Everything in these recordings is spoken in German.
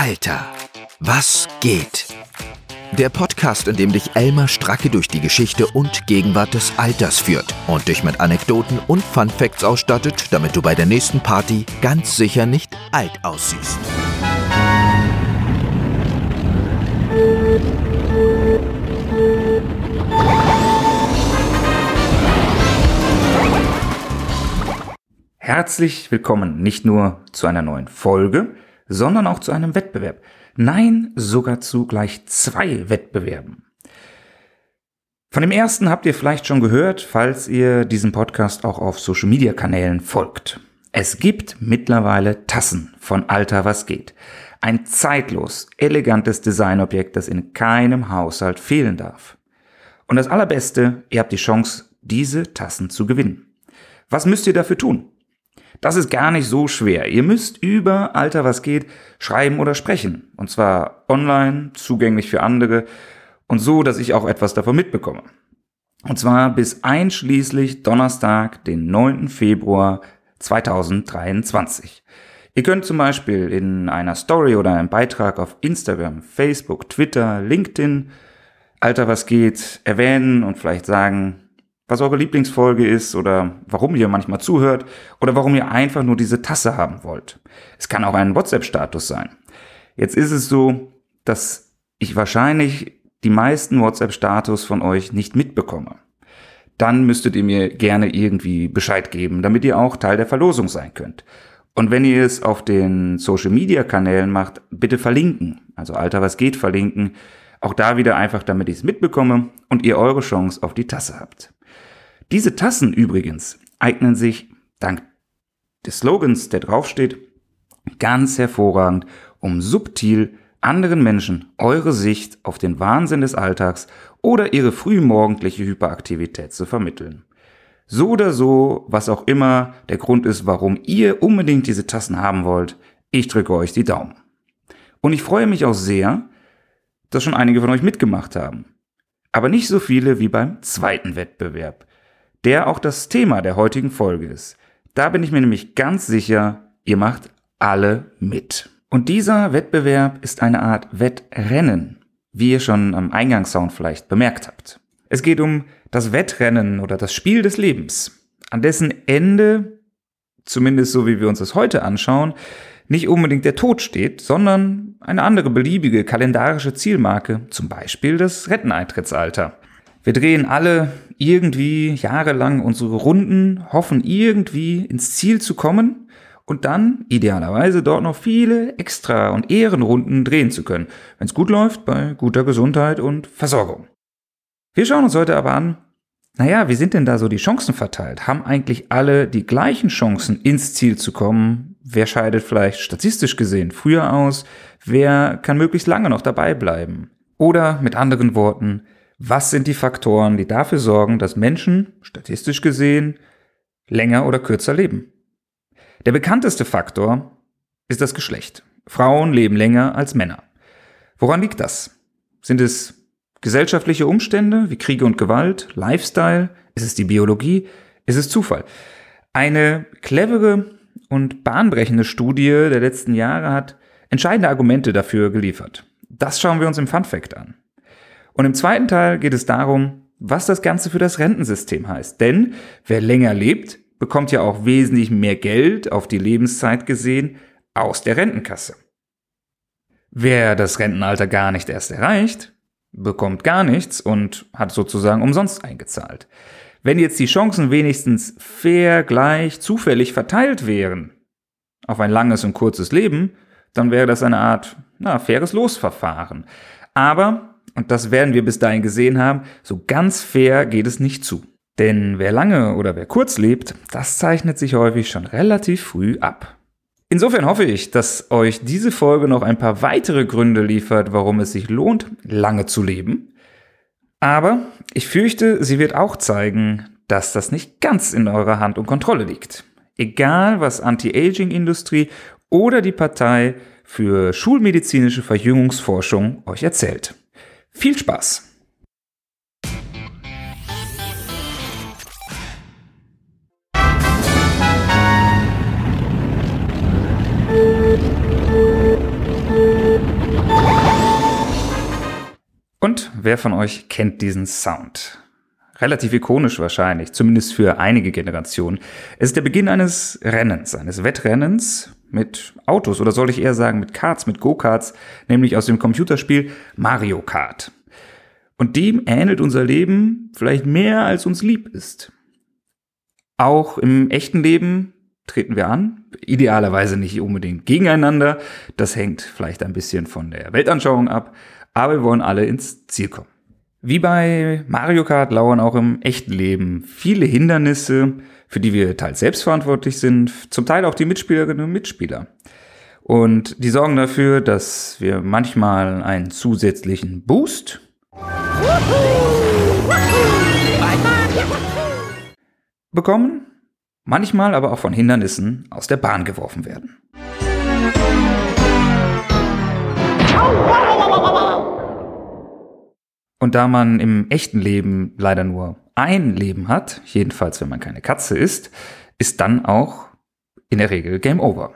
Alter, was geht? Der Podcast, in dem dich Elmar Stracke durch die Geschichte und Gegenwart des Alters führt und dich mit Anekdoten und Fun Facts ausstattet, damit du bei der nächsten Party ganz sicher nicht alt aussiehst. Herzlich willkommen nicht nur zu einer neuen Folge, sondern auch zu einem Wettbewerb. Nein, sogar zu gleich zwei Wettbewerben. Von dem ersten habt ihr vielleicht schon gehört, falls ihr diesem Podcast auch auf Social Media Kanälen folgt. Es gibt mittlerweile Tassen von Alter was geht. Ein zeitlos, elegantes Designobjekt, das in keinem Haushalt fehlen darf. Und das Allerbeste, ihr habt die Chance, diese Tassen zu gewinnen. Was müsst ihr dafür tun? Das ist gar nicht so schwer. Ihr müsst über Alter was geht schreiben oder sprechen. Und zwar online, zugänglich für andere und so, dass ich auch etwas davon mitbekomme. Und zwar bis einschließlich Donnerstag, den 9. Februar 2023. Ihr könnt zum Beispiel in einer Story oder einem Beitrag auf Instagram, Facebook, Twitter, LinkedIn Alter was geht erwähnen und vielleicht sagen, was eure Lieblingsfolge ist oder warum ihr manchmal zuhört oder warum ihr einfach nur diese Tasse haben wollt. Es kann auch ein WhatsApp-Status sein. Jetzt ist es so, dass ich wahrscheinlich die meisten WhatsApp-Status von euch nicht mitbekomme. Dann müsstet ihr mir gerne irgendwie Bescheid geben, damit ihr auch Teil der Verlosung sein könnt. Und wenn ihr es auf den Social-Media-Kanälen macht, bitte verlinken. Also Alter, was geht, verlinken. Auch da wieder einfach, damit ich es mitbekomme und ihr eure Chance auf die Tasse habt. Diese Tassen übrigens eignen sich dank des Slogans, der draufsteht, ganz hervorragend, um subtil anderen Menschen eure Sicht auf den Wahnsinn des Alltags oder ihre frühmorgendliche Hyperaktivität zu vermitteln. So oder so, was auch immer der Grund ist, warum ihr unbedingt diese Tassen haben wollt, ich drücke euch die Daumen. Und ich freue mich auch sehr, dass schon einige von euch mitgemacht haben. Aber nicht so viele wie beim zweiten Wettbewerb der auch das Thema der heutigen Folge ist. Da bin ich mir nämlich ganz sicher, ihr macht alle mit. Und dieser Wettbewerb ist eine Art Wettrennen, wie ihr schon am Eingangssound vielleicht bemerkt habt. Es geht um das Wettrennen oder das Spiel des Lebens, an dessen Ende, zumindest so wie wir uns das heute anschauen, nicht unbedingt der Tod steht, sondern eine andere beliebige kalendarische Zielmarke, zum Beispiel das Renteneintrittsalter. Wir drehen alle irgendwie jahrelang unsere Runden, hoffen irgendwie ins Ziel zu kommen und dann idealerweise dort noch viele extra und Ehrenrunden drehen zu können, wenn es gut läuft, bei guter Gesundheit und Versorgung. Wir schauen uns heute aber an, naja, wie sind denn da so die Chancen verteilt? Haben eigentlich alle die gleichen Chancen, ins Ziel zu kommen? Wer scheidet vielleicht statistisch gesehen früher aus? Wer kann möglichst lange noch dabei bleiben? Oder mit anderen Worten, was sind die Faktoren, die dafür sorgen, dass Menschen, statistisch gesehen, länger oder kürzer leben? Der bekannteste Faktor ist das Geschlecht. Frauen leben länger als Männer. Woran liegt das? Sind es gesellschaftliche Umstände wie Kriege und Gewalt, Lifestyle? Ist es die Biologie? Ist es Zufall? Eine clevere und bahnbrechende Studie der letzten Jahre hat entscheidende Argumente dafür geliefert. Das schauen wir uns im Fun Fact an. Und im zweiten Teil geht es darum, was das Ganze für das Rentensystem heißt. Denn wer länger lebt, bekommt ja auch wesentlich mehr Geld auf die Lebenszeit gesehen aus der Rentenkasse. Wer das Rentenalter gar nicht erst erreicht, bekommt gar nichts und hat sozusagen umsonst eingezahlt. Wenn jetzt die Chancen wenigstens fair, gleich, zufällig verteilt wären auf ein langes und kurzes Leben, dann wäre das eine Art, na, faires Losverfahren. Aber und das werden wir bis dahin gesehen haben, so ganz fair geht es nicht zu. Denn wer lange oder wer kurz lebt, das zeichnet sich häufig schon relativ früh ab. Insofern hoffe ich, dass euch diese Folge noch ein paar weitere Gründe liefert, warum es sich lohnt, lange zu leben. Aber ich fürchte, sie wird auch zeigen, dass das nicht ganz in eurer Hand und Kontrolle liegt. Egal, was Anti-Aging-Industrie oder die Partei für schulmedizinische Verjüngungsforschung euch erzählt. Viel Spaß! Und wer von euch kennt diesen Sound? Relativ ikonisch wahrscheinlich, zumindest für einige Generationen. Es ist der Beginn eines Rennens, eines Wettrennens mit Autos oder soll ich eher sagen mit Karts, mit Go-Karts, nämlich aus dem Computerspiel Mario Kart. Und dem ähnelt unser Leben vielleicht mehr, als uns lieb ist. Auch im echten Leben treten wir an, idealerweise nicht unbedingt gegeneinander, das hängt vielleicht ein bisschen von der Weltanschauung ab, aber wir wollen alle ins Ziel kommen. Wie bei Mario Kart lauern auch im echten Leben viele Hindernisse, für die wir teils selbstverantwortlich sind, zum Teil auch die Mitspielerinnen und Mitspieler. Und die sorgen dafür, dass wir manchmal einen zusätzlichen Boost bekommen, manchmal aber auch von Hindernissen aus der Bahn geworfen werden. Und da man im echten Leben leider nur ein Leben hat, jedenfalls wenn man keine Katze ist, ist dann auch in der Regel Game Over.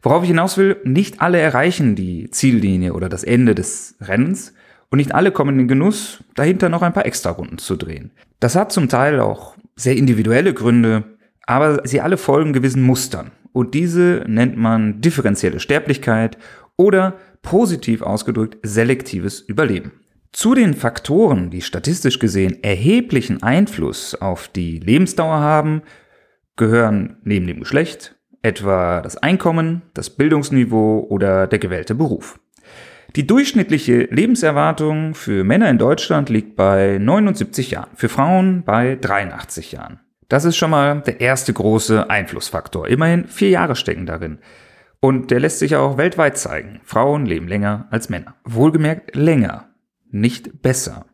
Worauf ich hinaus will, nicht alle erreichen die Ziellinie oder das Ende des Rennens und nicht alle kommen in den Genuss, dahinter noch ein paar Extra-Runden zu drehen. Das hat zum Teil auch sehr individuelle Gründe, aber sie alle folgen gewissen Mustern. Und diese nennt man differenzielle Sterblichkeit oder positiv ausgedrückt selektives Überleben. Zu den Faktoren, die statistisch gesehen erheblichen Einfluss auf die Lebensdauer haben, gehören neben dem Geschlecht etwa das Einkommen, das Bildungsniveau oder der gewählte Beruf. Die durchschnittliche Lebenserwartung für Männer in Deutschland liegt bei 79 Jahren, für Frauen bei 83 Jahren. Das ist schon mal der erste große Einflussfaktor. Immerhin vier Jahre stecken darin. Und der lässt sich auch weltweit zeigen. Frauen leben länger als Männer. Wohlgemerkt länger, nicht besser.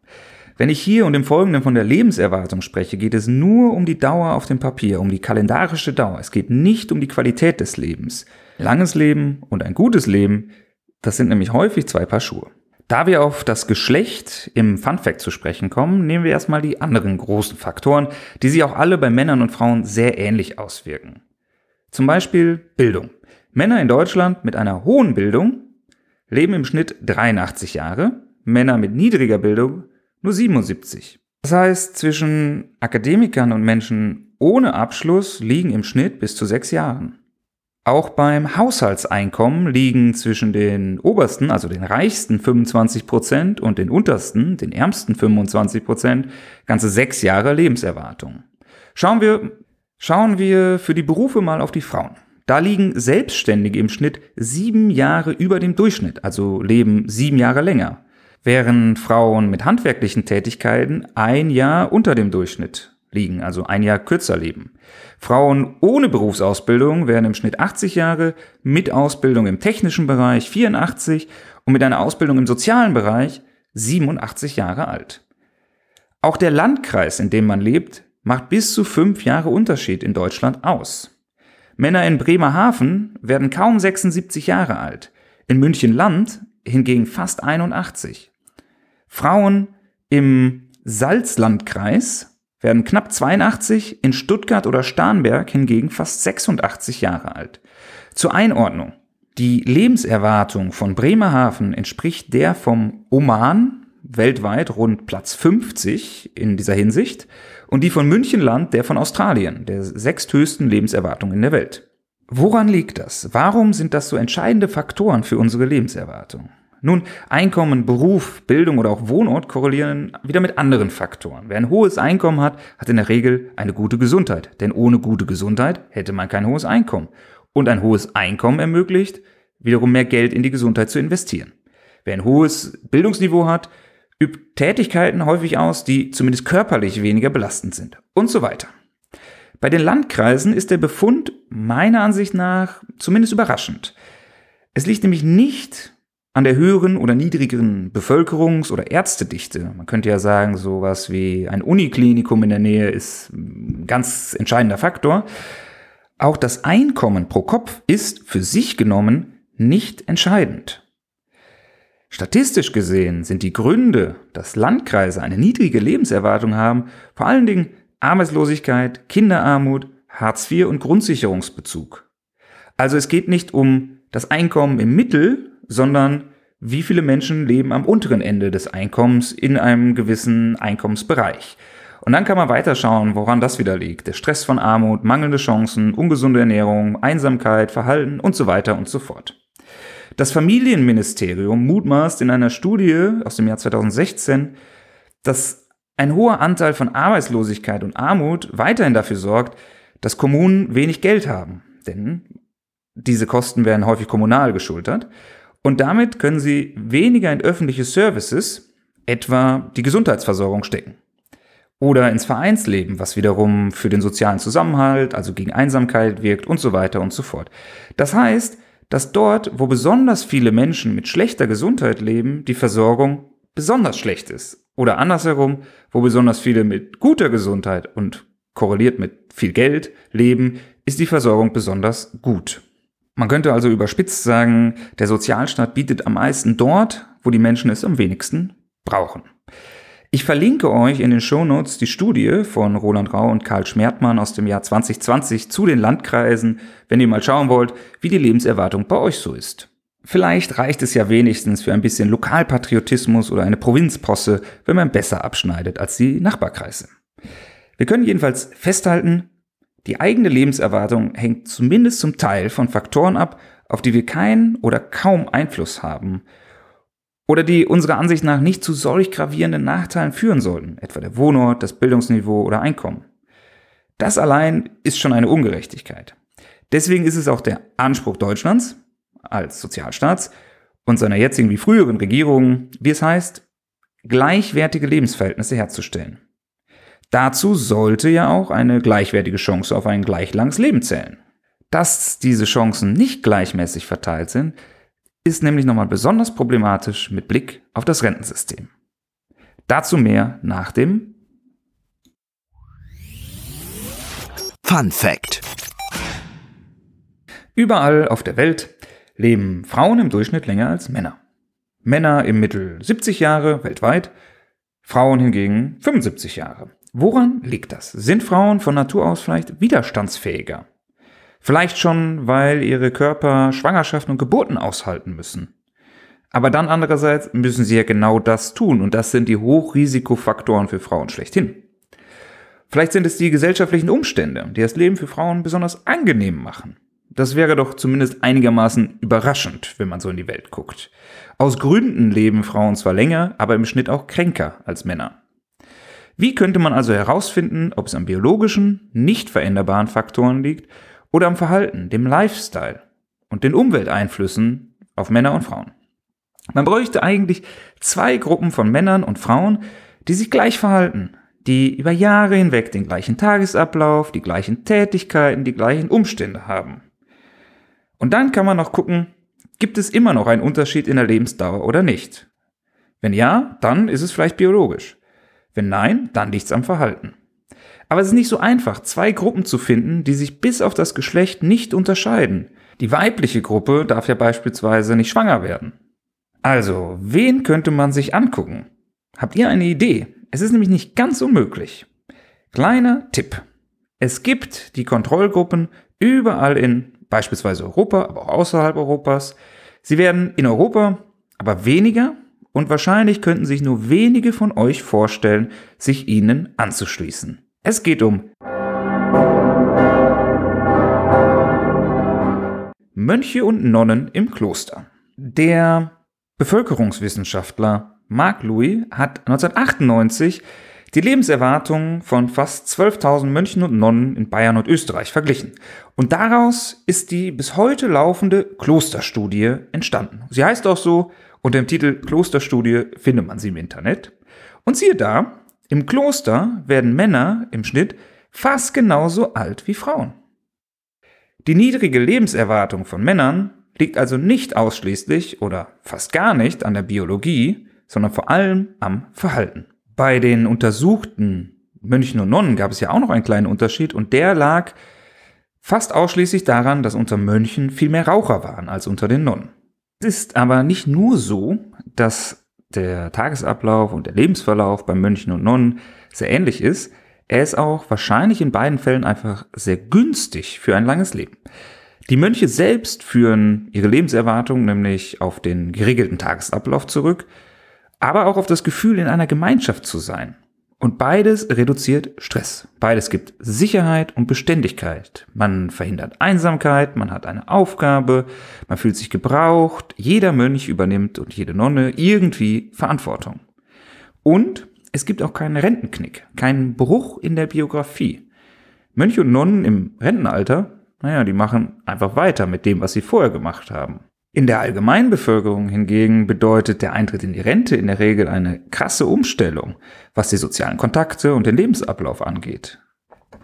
Wenn ich hier und im Folgenden von der Lebenserwartung spreche, geht es nur um die Dauer auf dem Papier, um die kalendarische Dauer. Es geht nicht um die Qualität des Lebens. Langes Leben und ein gutes Leben das sind nämlich häufig zwei Paar Schuhe. Da wir auf das Geschlecht im Fun Fact zu sprechen kommen, nehmen wir erstmal die anderen großen Faktoren, die sich auch alle bei Männern und Frauen sehr ähnlich auswirken. Zum Beispiel Bildung. Männer in Deutschland mit einer hohen Bildung leben im Schnitt 83 Jahre, Männer mit niedriger Bildung nur 77. Das heißt, zwischen Akademikern und Menschen ohne Abschluss liegen im Schnitt bis zu sechs Jahren. Auch beim Haushaltseinkommen liegen zwischen den obersten, also den reichsten 25 Prozent und den untersten, den ärmsten 25 Prozent, ganze sechs Jahre Lebenserwartung. Schauen wir, schauen wir für die Berufe mal auf die Frauen. Da liegen Selbstständige im Schnitt sieben Jahre über dem Durchschnitt, also leben sieben Jahre länger, während Frauen mit handwerklichen Tätigkeiten ein Jahr unter dem Durchschnitt liegen, also ein Jahr kürzer leben. Frauen ohne Berufsausbildung werden im Schnitt 80 Jahre, mit Ausbildung im technischen Bereich 84 und mit einer Ausbildung im sozialen Bereich 87 Jahre alt. Auch der Landkreis, in dem man lebt, macht bis zu fünf Jahre Unterschied in Deutschland aus. Männer in Bremerhaven werden kaum 76 Jahre alt, in München Land hingegen fast 81. Frauen im Salzlandkreis werden knapp 82, in Stuttgart oder Starnberg hingegen fast 86 Jahre alt. Zur Einordnung. Die Lebenserwartung von Bremerhaven entspricht der vom Oman, weltweit rund Platz 50 in dieser Hinsicht, und die von Münchenland, der von Australien, der sechsthöchsten Lebenserwartung in der Welt. Woran liegt das? Warum sind das so entscheidende Faktoren für unsere Lebenserwartung? Nun, Einkommen, Beruf, Bildung oder auch Wohnort korrelieren wieder mit anderen Faktoren. Wer ein hohes Einkommen hat, hat in der Regel eine gute Gesundheit. Denn ohne gute Gesundheit hätte man kein hohes Einkommen. Und ein hohes Einkommen ermöglicht, wiederum mehr Geld in die Gesundheit zu investieren. Wer ein hohes Bildungsniveau hat, übt Tätigkeiten häufig aus, die zumindest körperlich weniger belastend sind. Und so weiter. Bei den Landkreisen ist der Befund meiner Ansicht nach zumindest überraschend. Es liegt nämlich nicht an der höheren oder niedrigeren Bevölkerungs- oder Ärztedichte. Man könnte ja sagen, sowas wie ein Uniklinikum in der Nähe ist ein ganz entscheidender Faktor. Auch das Einkommen pro Kopf ist für sich genommen nicht entscheidend. Statistisch gesehen sind die Gründe, dass Landkreise eine niedrige Lebenserwartung haben, vor allen Dingen Arbeitslosigkeit, Kinderarmut, Hartz IV und Grundsicherungsbezug. Also es geht nicht um das Einkommen im Mittel, sondern wie viele Menschen leben am unteren Ende des Einkommens in einem gewissen Einkommensbereich. Und dann kann man weiterschauen, woran das wieder liegt. Der Stress von Armut, mangelnde Chancen, ungesunde Ernährung, Einsamkeit, Verhalten und so weiter und so fort. Das Familienministerium mutmaßt in einer Studie aus dem Jahr 2016, dass ein hoher Anteil von Arbeitslosigkeit und Armut weiterhin dafür sorgt, dass Kommunen wenig Geld haben. Denn diese Kosten werden häufig kommunal geschultert. Und damit können sie weniger in öffentliche Services, etwa die Gesundheitsversorgung, stecken. Oder ins Vereinsleben, was wiederum für den sozialen Zusammenhalt, also gegen Einsamkeit wirkt und so weiter und so fort. Das heißt, dass dort, wo besonders viele Menschen mit schlechter Gesundheit leben, die Versorgung besonders schlecht ist. Oder andersherum, wo besonders viele mit guter Gesundheit und korreliert mit viel Geld leben, ist die Versorgung besonders gut. Man könnte also überspitzt sagen, der Sozialstaat bietet am meisten dort, wo die Menschen es am wenigsten brauchen. Ich verlinke euch in den Shownotes die Studie von Roland Rau und Karl Schmertmann aus dem Jahr 2020 zu den Landkreisen, wenn ihr mal schauen wollt, wie die Lebenserwartung bei euch so ist. Vielleicht reicht es ja wenigstens für ein bisschen Lokalpatriotismus oder eine Provinzposse, wenn man besser abschneidet als die Nachbarkreise. Wir können jedenfalls festhalten, die eigene Lebenserwartung hängt zumindest zum Teil von Faktoren ab, auf die wir keinen oder kaum Einfluss haben oder die unserer Ansicht nach nicht zu solch gravierenden Nachteilen führen sollten, etwa der Wohnort, das Bildungsniveau oder Einkommen. Das allein ist schon eine Ungerechtigkeit. Deswegen ist es auch der Anspruch Deutschlands als Sozialstaats und seiner jetzigen wie früheren Regierungen, wie es heißt, gleichwertige Lebensverhältnisse herzustellen. Dazu sollte ja auch eine gleichwertige Chance auf ein gleich langes Leben zählen. Dass diese Chancen nicht gleichmäßig verteilt sind, ist nämlich nochmal besonders problematisch mit Blick auf das Rentensystem. Dazu mehr nach dem Fun Fact. Überall auf der Welt leben Frauen im Durchschnitt länger als Männer. Männer im Mittel 70 Jahre weltweit, Frauen hingegen 75 Jahre. Woran liegt das? Sind Frauen von Natur aus vielleicht widerstandsfähiger? Vielleicht schon, weil ihre Körper Schwangerschaften und Geburten aushalten müssen. Aber dann andererseits müssen sie ja genau das tun und das sind die Hochrisikofaktoren für Frauen schlechthin. Vielleicht sind es die gesellschaftlichen Umstände, die das Leben für Frauen besonders angenehm machen. Das wäre doch zumindest einigermaßen überraschend, wenn man so in die Welt guckt. Aus Gründen leben Frauen zwar länger, aber im Schnitt auch kränker als Männer. Wie könnte man also herausfinden, ob es an biologischen, nicht veränderbaren Faktoren liegt oder am Verhalten, dem Lifestyle und den Umwelteinflüssen auf Männer und Frauen. Man bräuchte eigentlich zwei Gruppen von Männern und Frauen, die sich gleich verhalten, die über Jahre hinweg den gleichen Tagesablauf, die gleichen Tätigkeiten, die gleichen Umstände haben. Und dann kann man noch gucken, gibt es immer noch einen Unterschied in der Lebensdauer oder nicht? Wenn ja, dann ist es vielleicht biologisch. Wenn nein, dann liegt es am Verhalten. Aber es ist nicht so einfach, zwei Gruppen zu finden, die sich bis auf das Geschlecht nicht unterscheiden. Die weibliche Gruppe darf ja beispielsweise nicht schwanger werden. Also, wen könnte man sich angucken? Habt ihr eine Idee? Es ist nämlich nicht ganz unmöglich. Kleiner Tipp. Es gibt die Kontrollgruppen überall in beispielsweise Europa, aber auch außerhalb Europas. Sie werden in Europa aber weniger und wahrscheinlich könnten sich nur wenige von euch vorstellen, sich ihnen anzuschließen. Es geht um Mönche und Nonnen im Kloster. Der Bevölkerungswissenschaftler Marc Louis hat 1998 die Lebenserwartung von fast 12.000 Mönchen und Nonnen in Bayern und Österreich verglichen. Und daraus ist die bis heute laufende Klosterstudie entstanden. Sie heißt auch so, unter dem Titel Klosterstudie findet man sie im Internet. Und siehe da, im Kloster werden Männer im Schnitt fast genauso alt wie Frauen. Die niedrige Lebenserwartung von Männern liegt also nicht ausschließlich oder fast gar nicht an der Biologie, sondern vor allem am Verhalten. Bei den untersuchten Mönchen und Nonnen gab es ja auch noch einen kleinen Unterschied und der lag fast ausschließlich daran, dass unter Mönchen viel mehr Raucher waren als unter den Nonnen. Es ist aber nicht nur so, dass der Tagesablauf und der Lebensverlauf bei Mönchen und Nonnen sehr ähnlich ist, er ist auch wahrscheinlich in beiden Fällen einfach sehr günstig für ein langes Leben. Die Mönche selbst führen ihre Lebenserwartung nämlich auf den geregelten Tagesablauf zurück, aber auch auf das Gefühl, in einer Gemeinschaft zu sein. Und beides reduziert Stress. Beides gibt Sicherheit und Beständigkeit. Man verhindert Einsamkeit, man hat eine Aufgabe, man fühlt sich gebraucht, jeder Mönch übernimmt und jede Nonne irgendwie Verantwortung. Und es gibt auch keinen Rentenknick, keinen Bruch in der Biografie. Mönche und Nonnen im Rentenalter, naja, die machen einfach weiter mit dem, was sie vorher gemacht haben. In der Allgemeinbevölkerung hingegen bedeutet der Eintritt in die Rente in der Regel eine krasse Umstellung, was die sozialen Kontakte und den Lebensablauf angeht.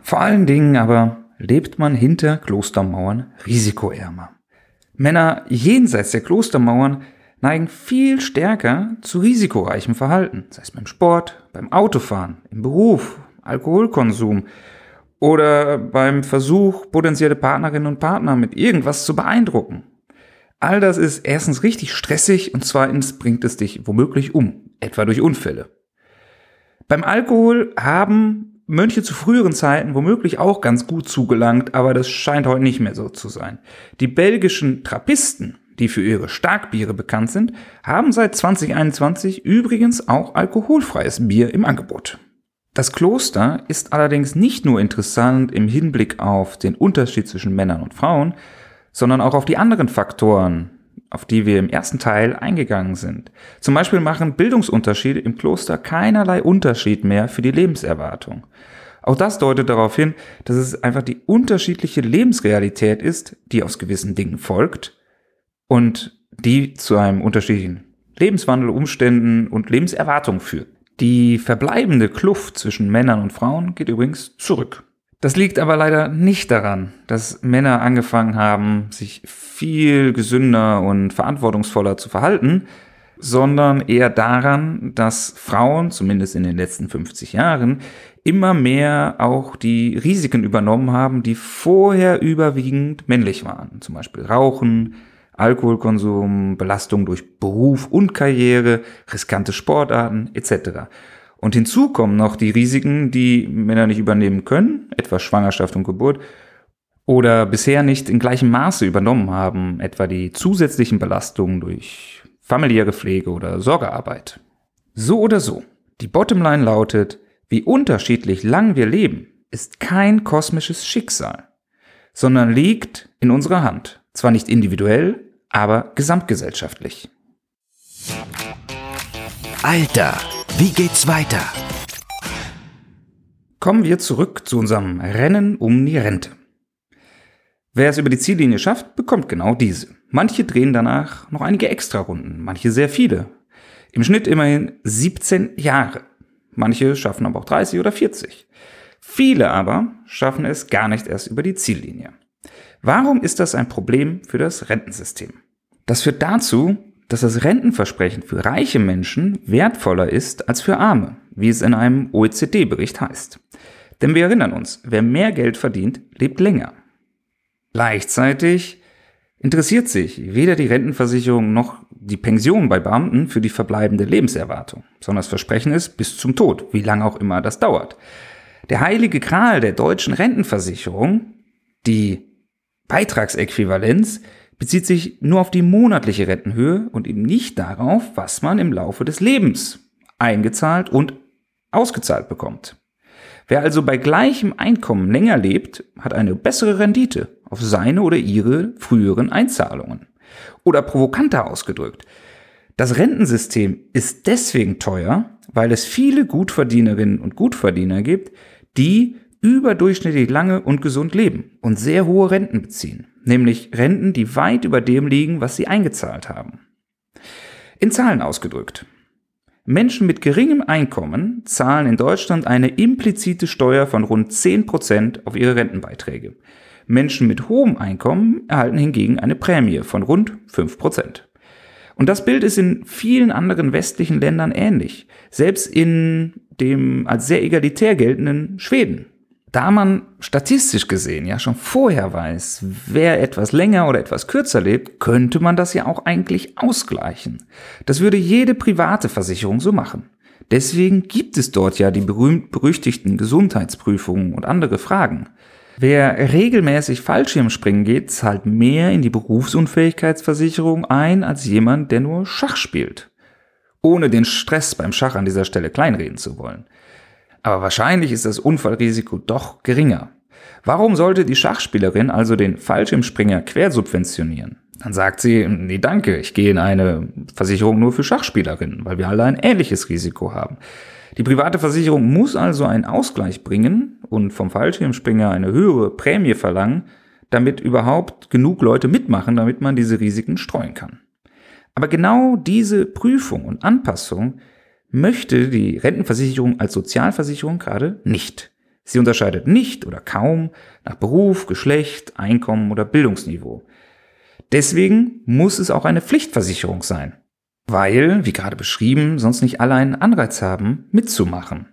Vor allen Dingen aber lebt man hinter Klostermauern risikoärmer. Männer jenseits der Klostermauern neigen viel stärker zu risikoreichem Verhalten, sei es beim Sport, beim Autofahren, im Beruf, Alkoholkonsum oder beim Versuch, potenzielle Partnerinnen und Partner mit irgendwas zu beeindrucken. All das ist erstens richtig stressig und zweitens bringt es dich womöglich um, etwa durch Unfälle. Beim Alkohol haben Mönche zu früheren Zeiten womöglich auch ganz gut zugelangt, aber das scheint heute nicht mehr so zu sein. Die belgischen Trappisten, die für ihre Starkbiere bekannt sind, haben seit 2021 übrigens auch alkoholfreies Bier im Angebot. Das Kloster ist allerdings nicht nur interessant im Hinblick auf den Unterschied zwischen Männern und Frauen, sondern auch auf die anderen Faktoren, auf die wir im ersten Teil eingegangen sind. Zum Beispiel machen Bildungsunterschiede im Kloster keinerlei Unterschied mehr für die Lebenserwartung. Auch das deutet darauf hin, dass es einfach die unterschiedliche Lebensrealität ist, die aus gewissen Dingen folgt und die zu einem unterschiedlichen Lebenswandel, Umständen und Lebenserwartung führt. Die verbleibende Kluft zwischen Männern und Frauen geht übrigens zurück. Das liegt aber leider nicht daran, dass Männer angefangen haben, sich viel gesünder und verantwortungsvoller zu verhalten, sondern eher daran, dass Frauen, zumindest in den letzten 50 Jahren, immer mehr auch die Risiken übernommen haben, die vorher überwiegend männlich waren. Zum Beispiel Rauchen, Alkoholkonsum, Belastung durch Beruf und Karriere, riskante Sportarten etc. Und hinzu kommen noch die Risiken, die Männer nicht übernehmen können, etwa Schwangerschaft und Geburt, oder bisher nicht in gleichem Maße übernommen haben, etwa die zusätzlichen Belastungen durch familiäre Pflege oder Sorgearbeit. So oder so, die Bottomline lautet, wie unterschiedlich lang wir leben, ist kein kosmisches Schicksal, sondern liegt in unserer Hand, zwar nicht individuell, aber gesamtgesellschaftlich. Alter, wie geht's weiter? Kommen wir zurück zu unserem Rennen um die Rente. Wer es über die Ziellinie schafft, bekommt genau diese. Manche drehen danach noch einige Extrarunden, manche sehr viele. Im Schnitt immerhin 17 Jahre. Manche schaffen aber auch 30 oder 40. Viele aber schaffen es gar nicht erst über die Ziellinie. Warum ist das ein Problem für das Rentensystem? Das führt dazu, dass das Rentenversprechen für reiche Menschen wertvoller ist als für Arme, wie es in einem OECD-Bericht heißt. Denn wir erinnern uns, wer mehr Geld verdient, lebt länger. Gleichzeitig interessiert sich weder die Rentenversicherung noch die Pension bei Beamten für die verbleibende Lebenserwartung, sondern das Versprechen ist bis zum Tod, wie lange auch immer das dauert. Der heilige Gral der deutschen Rentenversicherung, die Beitragsäquivalenz, bezieht sich nur auf die monatliche Rentenhöhe und eben nicht darauf, was man im Laufe des Lebens eingezahlt und ausgezahlt bekommt. Wer also bei gleichem Einkommen länger lebt, hat eine bessere Rendite auf seine oder ihre früheren Einzahlungen. Oder provokanter ausgedrückt, das Rentensystem ist deswegen teuer, weil es viele Gutverdienerinnen und Gutverdiener gibt, die überdurchschnittlich lange und gesund leben und sehr hohe Renten beziehen nämlich Renten, die weit über dem liegen, was sie eingezahlt haben. In Zahlen ausgedrückt. Menschen mit geringem Einkommen zahlen in Deutschland eine implizite Steuer von rund 10% auf ihre Rentenbeiträge. Menschen mit hohem Einkommen erhalten hingegen eine Prämie von rund 5%. Und das Bild ist in vielen anderen westlichen Ländern ähnlich, selbst in dem als sehr egalitär geltenden Schweden da man statistisch gesehen ja schon vorher weiß, wer etwas länger oder etwas kürzer lebt, könnte man das ja auch eigentlich ausgleichen. Das würde jede private Versicherung so machen. Deswegen gibt es dort ja die berühmt-berüchtigten Gesundheitsprüfungen und andere Fragen. Wer regelmäßig Fallschirmspringen geht, zahlt mehr in die Berufsunfähigkeitsversicherung ein als jemand, der nur Schach spielt. Ohne den Stress beim Schach an dieser Stelle kleinreden zu wollen. Aber wahrscheinlich ist das Unfallrisiko doch geringer. Warum sollte die Schachspielerin also den Fallschirmspringer quersubventionieren? Dann sagt sie, nee danke, ich gehe in eine Versicherung nur für Schachspielerinnen, weil wir alle ein ähnliches Risiko haben. Die private Versicherung muss also einen Ausgleich bringen und vom Fallschirmspringer eine höhere Prämie verlangen, damit überhaupt genug Leute mitmachen, damit man diese Risiken streuen kann. Aber genau diese Prüfung und Anpassung möchte die Rentenversicherung als Sozialversicherung gerade nicht. Sie unterscheidet nicht oder kaum nach Beruf, Geschlecht, Einkommen oder Bildungsniveau. Deswegen muss es auch eine Pflichtversicherung sein, weil, wie gerade beschrieben, sonst nicht alle einen Anreiz haben, mitzumachen.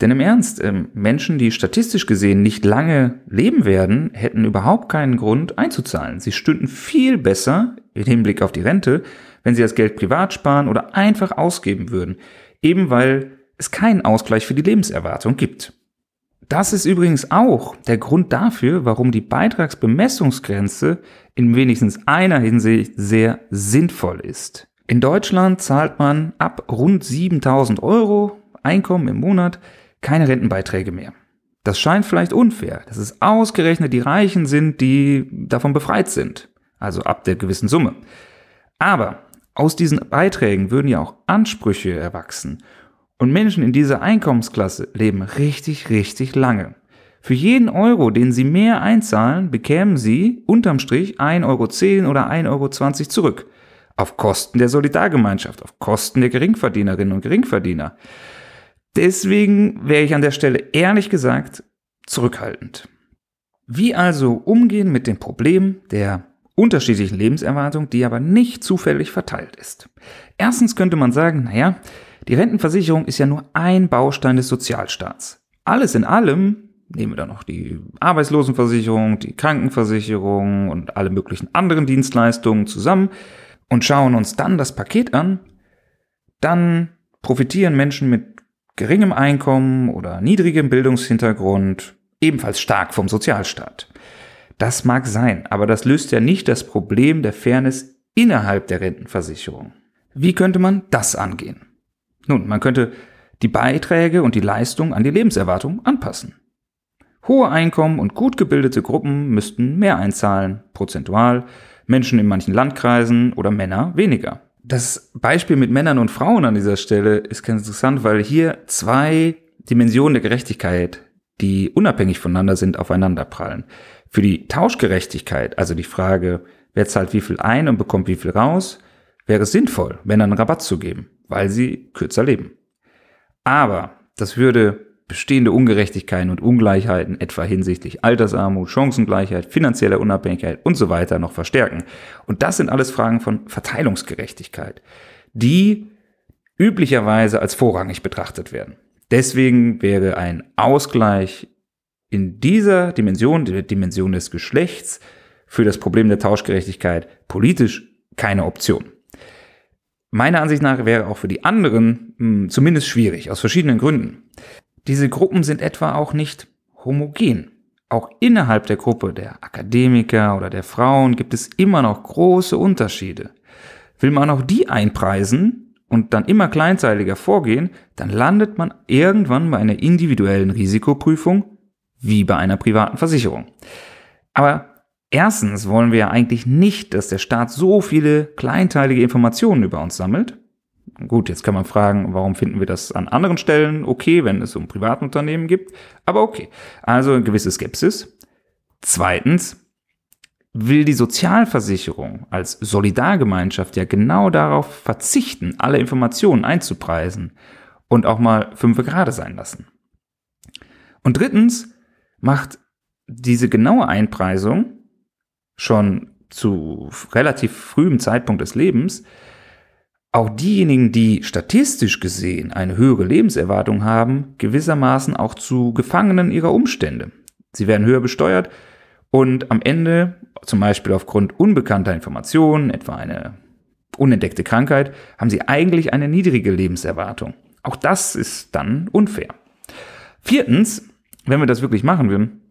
Denn im Ernst, ähm, Menschen, die statistisch gesehen nicht lange leben werden, hätten überhaupt keinen Grund einzuzahlen. Sie stünden viel besser im Hinblick auf die Rente, wenn sie das Geld privat sparen oder einfach ausgeben würden, eben weil es keinen Ausgleich für die Lebenserwartung gibt. Das ist übrigens auch der Grund dafür, warum die Beitragsbemessungsgrenze in wenigstens einer Hinsicht sehr sinnvoll ist. In Deutschland zahlt man ab rund 7000 Euro Einkommen im Monat keine Rentenbeiträge mehr. Das scheint vielleicht unfair, dass es ausgerechnet die Reichen sind, die davon befreit sind, also ab der gewissen Summe. Aber aus diesen Beiträgen würden ja auch Ansprüche erwachsen und Menschen in dieser Einkommensklasse leben richtig, richtig lange. Für jeden Euro, den sie mehr einzahlen, bekämen sie unterm Strich 1,10 Euro oder 1,20 Euro zurück. Auf Kosten der Solidargemeinschaft, auf Kosten der Geringverdienerinnen und Geringverdiener. Deswegen wäre ich an der Stelle ehrlich gesagt zurückhaltend. Wie also umgehen mit dem Problem der unterschiedlichen Lebenserwartung, die aber nicht zufällig verteilt ist? Erstens könnte man sagen, naja, die Rentenversicherung ist ja nur ein Baustein des Sozialstaats. Alles in allem, nehmen wir da noch die Arbeitslosenversicherung, die Krankenversicherung und alle möglichen anderen Dienstleistungen zusammen und schauen uns dann das Paket an, dann profitieren Menschen mit geringem Einkommen oder niedrigem Bildungshintergrund ebenfalls stark vom Sozialstaat. Das mag sein, aber das löst ja nicht das Problem der Fairness innerhalb der Rentenversicherung. Wie könnte man das angehen? Nun, man könnte die Beiträge und die Leistung an die Lebenserwartung anpassen. Hohe Einkommen und gut gebildete Gruppen müssten mehr einzahlen, prozentual, Menschen in manchen Landkreisen oder Männer weniger. Das Beispiel mit Männern und Frauen an dieser Stelle ist ganz interessant, weil hier zwei Dimensionen der Gerechtigkeit, die unabhängig voneinander sind, aufeinanderprallen. Für die Tauschgerechtigkeit, also die Frage, wer zahlt wie viel ein und bekommt wie viel raus, wäre es sinnvoll, Männern Rabatt zu geben weil sie kürzer leben. Aber das würde bestehende Ungerechtigkeiten und Ungleichheiten, etwa hinsichtlich Altersarmut, Chancengleichheit, finanzieller Unabhängigkeit und so weiter noch verstärken. Und das sind alles Fragen von Verteilungsgerechtigkeit, die üblicherweise als vorrangig betrachtet werden. Deswegen wäre ein Ausgleich in dieser Dimension, der Dimension des Geschlechts, für das Problem der Tauschgerechtigkeit politisch keine Option meiner Ansicht nach wäre auch für die anderen mh, hm, zumindest schwierig, aus verschiedenen Gründen. Diese Gruppen sind etwa auch nicht homogen. Auch innerhalb der Gruppe der Akademiker oder der Frauen gibt es immer noch große Unterschiede. Will man auch die einpreisen und dann immer kleinteiliger vorgehen, dann landet man irgendwann bei einer individuellen Risikoprüfung wie bei einer privaten Versicherung. Aber Erstens wollen wir ja eigentlich nicht, dass der Staat so viele kleinteilige Informationen über uns sammelt. Gut, jetzt kann man fragen, warum finden wir das an anderen Stellen okay, wenn es um Privatunternehmen gibt. Aber okay, also eine gewisse Skepsis. Zweitens will die Sozialversicherung als Solidargemeinschaft ja genau darauf verzichten, alle Informationen einzupreisen und auch mal fünf gerade sein lassen. Und drittens macht diese genaue Einpreisung schon zu relativ frühem Zeitpunkt des Lebens, auch diejenigen, die statistisch gesehen eine höhere Lebenserwartung haben, gewissermaßen auch zu Gefangenen ihrer Umstände. Sie werden höher besteuert und am Ende, zum Beispiel aufgrund unbekannter Informationen, etwa eine unentdeckte Krankheit, haben sie eigentlich eine niedrige Lebenserwartung. Auch das ist dann unfair. Viertens, wenn wir das wirklich machen würden,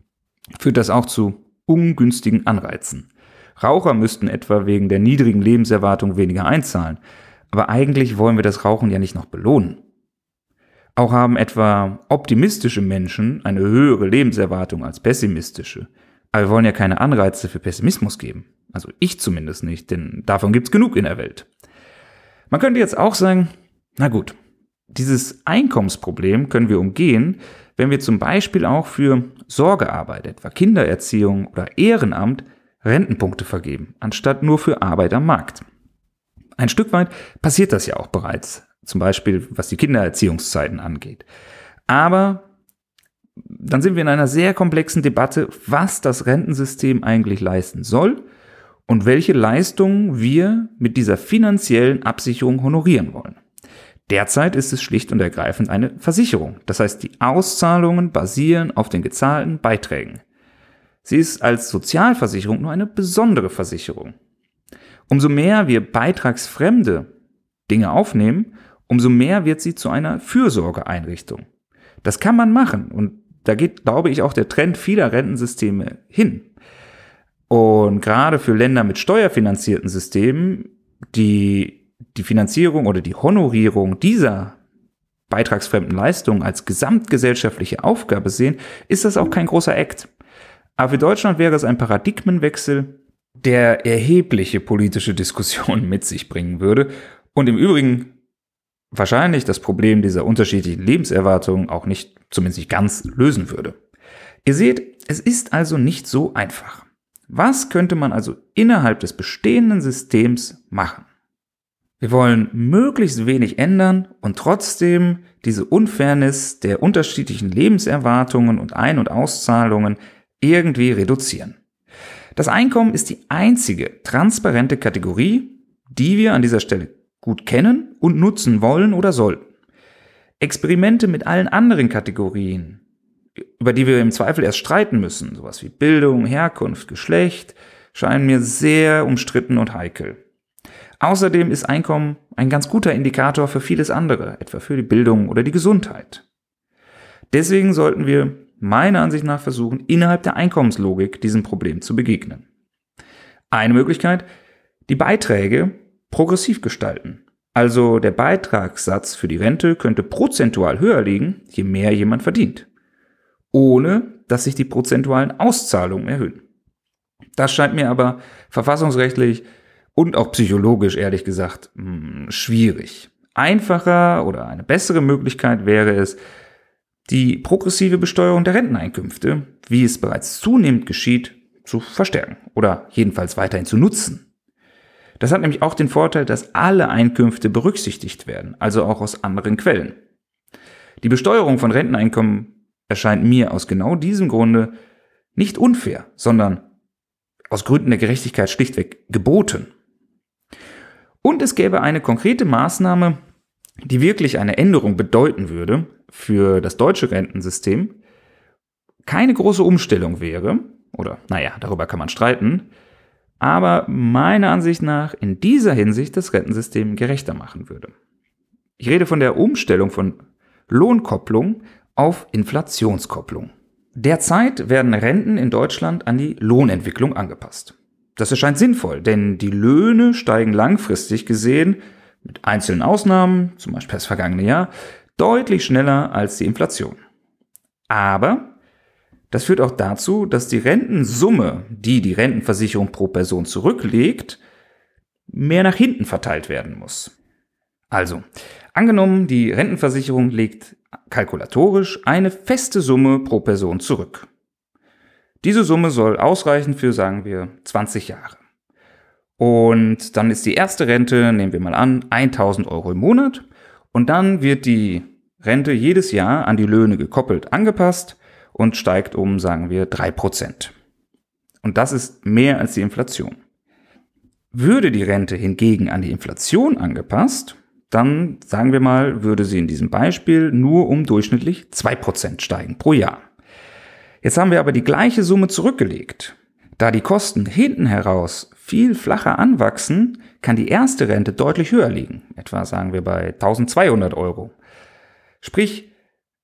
führt das auch zu ungünstigen Anreizen. Raucher müssten etwa wegen der niedrigen Lebenserwartung weniger einzahlen. Aber eigentlich wollen wir das Rauchen ja nicht noch belohnen. Auch haben etwa optimistische Menschen eine höhere Lebenserwartung als pessimistische. Aber wir wollen ja keine Anreize für Pessimismus geben. Also ich zumindest nicht, denn davon gibt's genug in der Welt. Man könnte jetzt auch sagen, na gut, dieses Einkommensproblem können wir umgehen, wenn wir zum Beispiel auch für Sorgearbeit, etwa Kindererziehung oder Ehrenamt, Rentenpunkte vergeben, anstatt nur für Arbeit am Markt. Ein Stück weit passiert das ja auch bereits zum Beispiel was die Kindererziehungszeiten angeht. Aber dann sind wir in einer sehr komplexen Debatte, was das Rentensystem eigentlich leisten soll und welche Leistungen wir mit dieser finanziellen Absicherung honorieren wollen. Derzeit ist es schlicht und ergreifend eine Versicherung. Das heißt, die Auszahlungen basieren auf den gezahlten Beiträgen. Sie ist als Sozialversicherung nur eine besondere Versicherung. Umso mehr wir beitragsfremde Dinge aufnehmen, umso mehr wird sie zu einer Fürsorgeeinrichtung. Das kann man machen und da geht, glaube ich, auch der Trend vieler Rentensysteme hin. Und gerade für Länder mit steuerfinanzierten Systemen, die die Finanzierung oder die Honorierung dieser beitragsfremden Leistungen als gesamtgesellschaftliche Aufgabe sehen, ist das auch kein großer Act. Aber für Deutschland wäre es ein Paradigmenwechsel, der erhebliche politische Diskussionen mit sich bringen würde und im Übrigen wahrscheinlich das Problem dieser unterschiedlichen Lebenserwartungen auch nicht, zumindest nicht ganz, lösen würde. Ihr seht, es ist also nicht so einfach. Was könnte man also innerhalb des bestehenden Systems machen? Wir wollen möglichst wenig ändern und trotzdem diese Unfairness der unterschiedlichen Lebenserwartungen und Ein- und Auszahlungen irgendwie reduzieren. Das Einkommen ist die einzige transparente Kategorie, die wir an dieser Stelle gut kennen und nutzen wollen oder sollten. Experimente mit allen anderen Kategorien, über die wir im Zweifel erst streiten müssen, sowas wie Bildung, Herkunft, Geschlecht, scheinen mir sehr umstritten und heikel. Außerdem ist Einkommen ein ganz guter Indikator für vieles andere, etwa für die Bildung oder die Gesundheit. Deswegen sollten wir meiner Ansicht nach versuchen, innerhalb der Einkommenslogik diesem Problem zu begegnen. Eine Möglichkeit, die Beiträge progressiv gestalten. Also der Beitragssatz für die Rente könnte prozentual höher liegen, je mehr jemand verdient, ohne dass sich die prozentualen Auszahlungen erhöhen. Das scheint mir aber verfassungsrechtlich und auch psychologisch ehrlich gesagt hm, schwierig. Einfacher oder eine bessere Möglichkeit wäre es, die progressive Besteuerung der Renteneinkünfte, wie es bereits zunehmend geschieht, zu verstärken oder jedenfalls weiterhin zu nutzen. Das hat nämlich auch den Vorteil, dass alle Einkünfte berücksichtigt werden, also auch aus anderen Quellen. Die Besteuerung von Renteneinkommen erscheint mir aus genau diesem Grunde nicht unfair, sondern aus Gründen der Gerechtigkeit schlichtweg geboten. Und es gäbe eine konkrete Maßnahme, die wirklich eine Änderung bedeuten würde für das deutsche Rentensystem, keine große Umstellung wäre, oder naja, darüber kann man streiten, aber meiner Ansicht nach in dieser Hinsicht das Rentensystem gerechter machen würde. Ich rede von der Umstellung von Lohnkopplung auf Inflationskopplung. Derzeit werden Renten in Deutschland an die Lohnentwicklung angepasst. Das erscheint sinnvoll, denn die Löhne steigen langfristig gesehen, mit einzelnen Ausnahmen, zum Beispiel das vergangene Jahr, deutlich schneller als die Inflation. Aber das führt auch dazu, dass die Rentensumme, die die Rentenversicherung pro Person zurücklegt, mehr nach hinten verteilt werden muss. Also, angenommen, die Rentenversicherung legt kalkulatorisch eine feste Summe pro Person zurück. Diese Summe soll ausreichen für, sagen wir, 20 Jahre. Und dann ist die erste Rente, nehmen wir mal an, 1000 Euro im Monat. Und dann wird die Rente jedes Jahr an die Löhne gekoppelt angepasst und steigt um, sagen wir, drei Prozent. Und das ist mehr als die Inflation. Würde die Rente hingegen an die Inflation angepasst, dann sagen wir mal, würde sie in diesem Beispiel nur um durchschnittlich zwei Prozent steigen pro Jahr. Jetzt haben wir aber die gleiche Summe zurückgelegt. Da die Kosten hinten heraus viel flacher anwachsen, kann die erste Rente deutlich höher liegen, etwa sagen wir bei 1200 Euro. Sprich,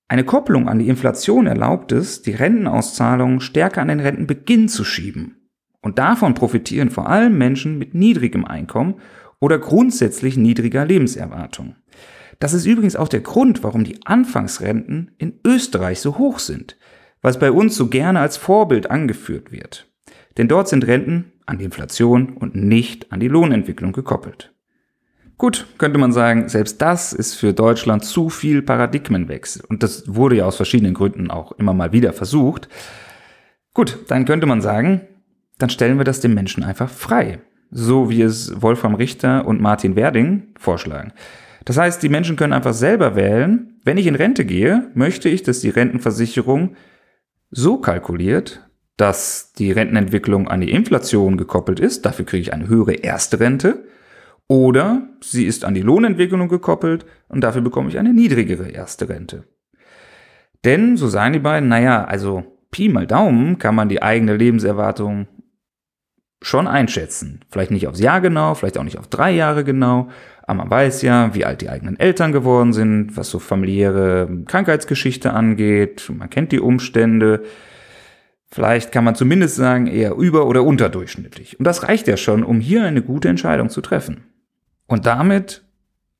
Eine Kopplung an die Inflation erlaubt es, die Rentenauszahlungen stärker an den Rentenbeginn zu schieben. Und davon profitieren vor allem Menschen mit niedrigem Einkommen oder grundsätzlich niedriger Lebenserwartung. Das ist übrigens auch der Grund, warum die Anfangsrenten in Österreich so hoch sind, was bei uns so gerne als Vorbild angeführt wird. Denn dort sind Renten an die Inflation und nicht an die Lohnentwicklung gekoppelt. Gut, könnte man sagen, selbst das ist für Deutschland zu viel Paradigmenwechsel. Und das wurde ja aus verschiedenen Gründen auch immer mal wieder versucht. Gut, dann könnte man sagen, dann stellen wir das den Menschen einfach frei. So wie es Wolfram Richter und Martin Werding vorschlagen. Das heißt, die Menschen können einfach selber wählen, wenn ich in Rente gehe, möchte ich, dass die Rentenversicherung so kalkuliert, dass die Rentenentwicklung an die Inflation gekoppelt ist, dafür kriege ich eine höhere erste Rente, oder sie ist an die Lohnentwicklung gekoppelt und dafür bekomme ich eine niedrigere erste Rente. Denn, so sagen die beiden, naja, also Pi mal Daumen kann man die eigene Lebenserwartung schon einschätzen. Vielleicht nicht aufs Jahr genau, vielleicht auch nicht auf drei Jahre genau, aber man weiß ja, wie alt die eigenen Eltern geworden sind, was so familiäre Krankheitsgeschichte angeht, man kennt die Umstände. Vielleicht kann man zumindest sagen, eher über- oder unterdurchschnittlich. Und das reicht ja schon, um hier eine gute Entscheidung zu treffen. Und damit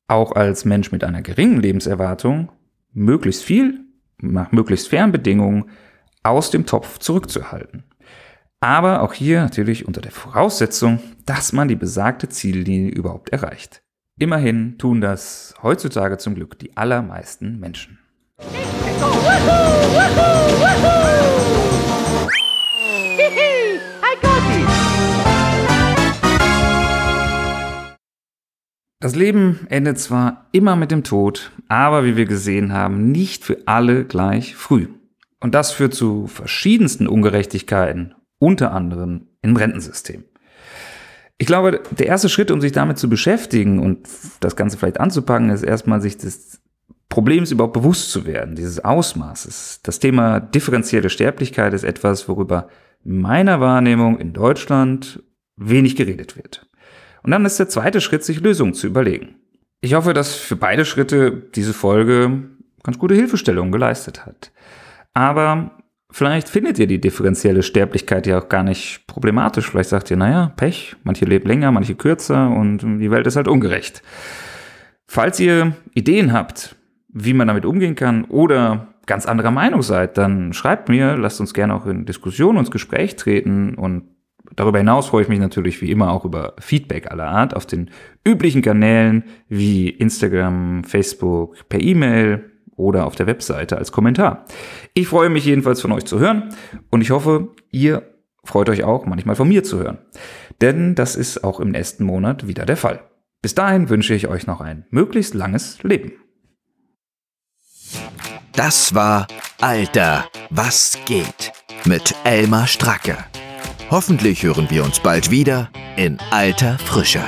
auch als Mensch mit einer geringen Lebenserwartung möglichst viel, nach möglichst fairen Bedingungen aus dem Topf zurückzuhalten. Aber auch hier natürlich unter der Voraussetzung, dass man die besagte Ziellinie überhaupt erreicht. Immerhin tun das heutzutage zum Glück die allermeisten Menschen. Das Leben endet zwar immer mit dem Tod, aber wie wir gesehen haben, nicht für alle gleich früh. Und das führt zu verschiedensten Ungerechtigkeiten, unter anderem im Rentensystem. Ich glaube, der erste Schritt, um sich damit zu beschäftigen und das Ganze vielleicht anzupacken, ist erstmal sich des Problems überhaupt bewusst zu werden, dieses Ausmaßes. Das Thema differenzielle Sterblichkeit ist etwas, worüber meiner Wahrnehmung in Deutschland wenig geredet wird. Und dann ist der zweite Schritt, sich Lösungen zu überlegen. Ich hoffe, dass für beide Schritte diese Folge ganz gute Hilfestellungen geleistet hat. Aber vielleicht findet ihr die differenzielle Sterblichkeit ja auch gar nicht problematisch. Vielleicht sagt ihr, naja, Pech, manche leben länger, manche kürzer und die Welt ist halt ungerecht. Falls ihr Ideen habt, wie man damit umgehen kann oder ganz anderer Meinung seid, dann schreibt mir, lasst uns gerne auch in Diskussion und Gespräch treten und darüber hinaus freue ich mich natürlich wie immer auch über Feedback aller Art auf den üblichen Kanälen wie Instagram, Facebook, per E-Mail, oder auf der Webseite als Kommentar. Ich freue mich jedenfalls von euch zu hören und ich hoffe, ihr freut euch auch manchmal von mir zu hören. Denn das ist auch im nächsten Monat wieder der Fall. Bis dahin wünsche ich euch noch ein möglichst langes Leben. Das war Alter, was geht mit Elmar Stracke. Hoffentlich hören wir uns bald wieder in alter Frische.